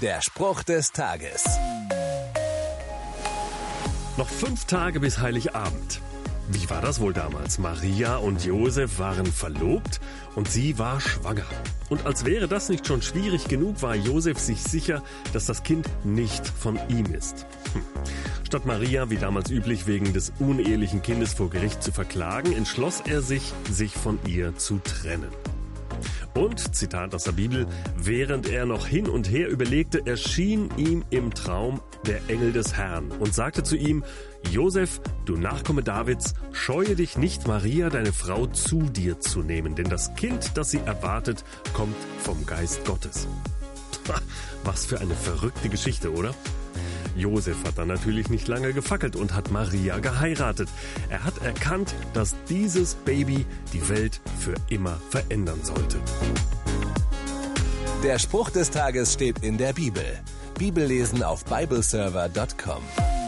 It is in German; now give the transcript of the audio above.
Der Spruch des Tages. Noch fünf Tage bis Heiligabend. Wie war das wohl damals? Maria und Josef waren verlobt und sie war schwanger. Und als wäre das nicht schon schwierig genug, war Josef sich sicher, dass das Kind nicht von ihm ist. Hm. Statt Maria, wie damals üblich, wegen des unehelichen Kindes vor Gericht zu verklagen, entschloss er sich, sich von ihr zu trennen. Und, Zitat aus der Bibel, während er noch hin und her überlegte, erschien ihm im Traum der Engel des Herrn und sagte zu ihm, Josef, du Nachkomme Davids, scheue dich nicht, Maria, deine Frau, zu dir zu nehmen, denn das Kind, das sie erwartet, kommt vom Geist Gottes. Was für eine verrückte Geschichte, oder? Josef hat dann natürlich nicht lange gefackelt und hat Maria geheiratet. Er hat erkannt, dass dieses Baby die Welt für immer verändern sollte. Der Spruch des Tages steht in der Bibel. Bibellesen auf bibleserver.com.